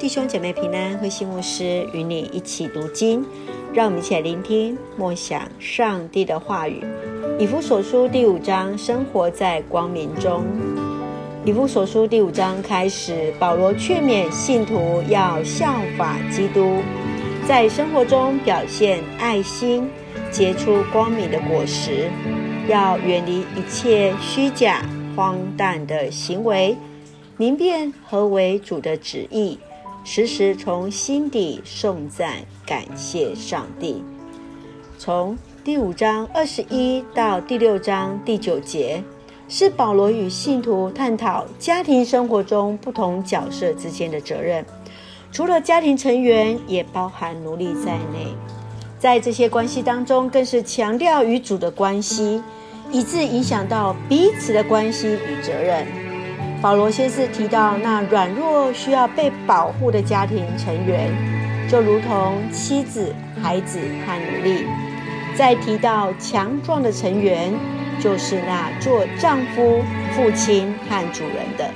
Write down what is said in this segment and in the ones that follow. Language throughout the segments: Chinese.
弟兄姐妹平安，慧馨牧师与你一起读经，让我们一起来聆听默想上帝的话语。以弗所书第五章，生活在光明中。以弗所书第五章开始，保罗劝勉信徒要效法基督，在生活中表现爱心，结出光明的果实，要远离一切虚假、荒诞的行为，明辨何为主的旨意。时时从心底颂赞感谢上帝。从第五章二十一到第六章第九节，是保罗与信徒探讨家庭生活中不同角色之间的责任，除了家庭成员，也包含奴隶在内。在这些关系当中，更是强调与主的关系，以致影响到彼此的关系与责任。保罗先是提到那软弱需要被保护的家庭成员，就如同妻子、孩子和奴隶；再提到强壮的成员，就是那做丈夫、父亲和主人的。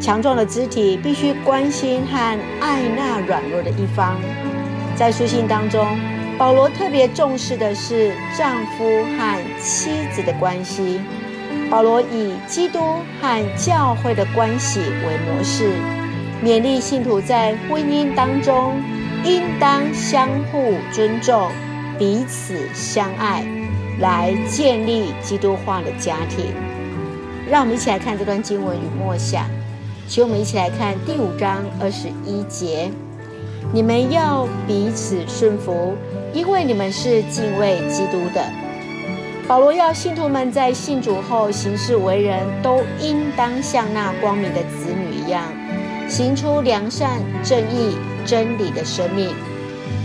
强壮的肢体必须关心和爱那软弱的一方。在书信当中，保罗特别重视的是丈夫和妻子的关系。保罗以基督和教会的关系为模式，勉励信徒在婚姻当中应当相互尊重、彼此相爱，来建立基督化的家庭。让我们一起来看这段经文与默想，请我们一起来看第五章二十一节：你们要彼此顺服，因为你们是敬畏基督的。保罗要信徒们在信主后行事为人，都应当像那光明的子女一样，行出良善、正义、真理的生命。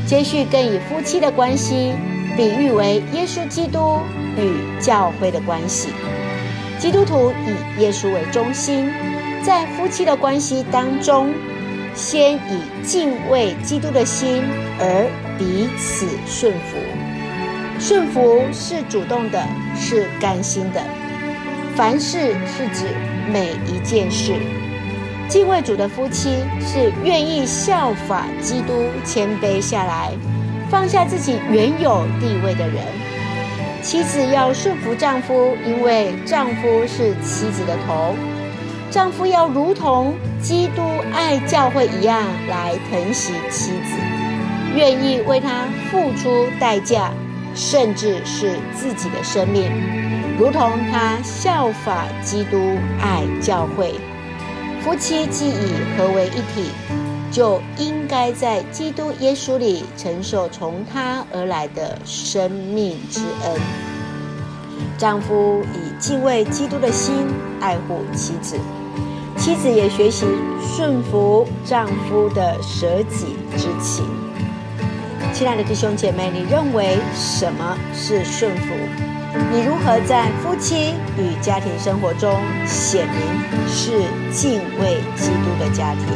接续更以夫妻的关系比喻为耶稣基督与教会的关系。基督徒以耶稣为中心，在夫妻的关系当中，先以敬畏基督的心而彼此顺服。顺服是主动的，是甘心的。凡事是指每一件事。敬畏主的夫妻是愿意效法基督，谦卑下来，放下自己原有地位的人。妻子要顺服丈夫，因为丈夫是妻子的头。丈夫要如同基督爱教会一样来疼惜妻子，愿意为她付出代价。甚至是自己的生命，如同他效法基督爱教会。夫妻既已合为一体，就应该在基督耶稣里承受从他而来的生命之恩。丈夫以敬畏基督的心爱护妻子，妻子也学习顺服丈夫的舍己之情。亲爱的弟兄姐妹，你认为什么是顺服？你如何在夫妻与家庭生活中显明是敬畏基督的家庭？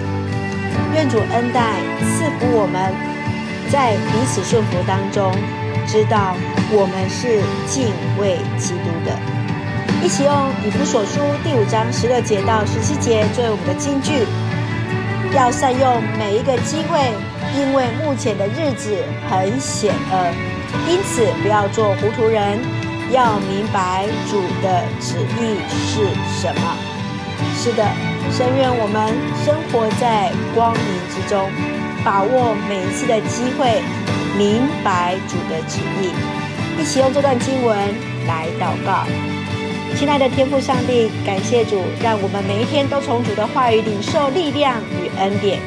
愿主恩待赐福我们，在彼此顺服当中，知道我们是敬畏基督的。一起用以弗所书第五章十六节到十七节作为我们的金句，要善用每一个机会。因为目前的日子很险恶，因此不要做糊涂人，要明白主的旨意是什么。是的，深愿我们生活在光明之中，把握每一次的机会，明白主的旨意。一起用这段经文来祷告。亲爱的天父上帝，感谢主，让我们每一天都从主的话语领受力量与恩典。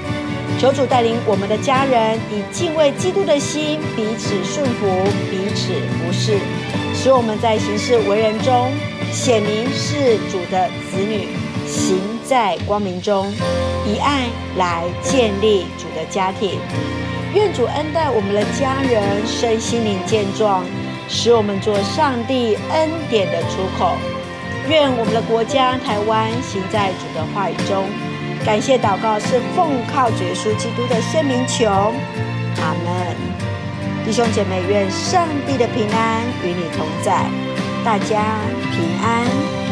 求主带领我们的家人以敬畏基督的心彼此顺服、彼此服侍，使我们在行事为人中显明是主的子女，行在光明中，以爱来建立主的家庭。愿主恩待我们的家人身心灵健壮，使我们做上帝恩典的出口。愿我们的国家台湾行在主的话语中。感谢祷告是奉靠主耶稣基督的圣名求，阿门。弟兄姐妹，愿上帝的平安与你同在，大家平安。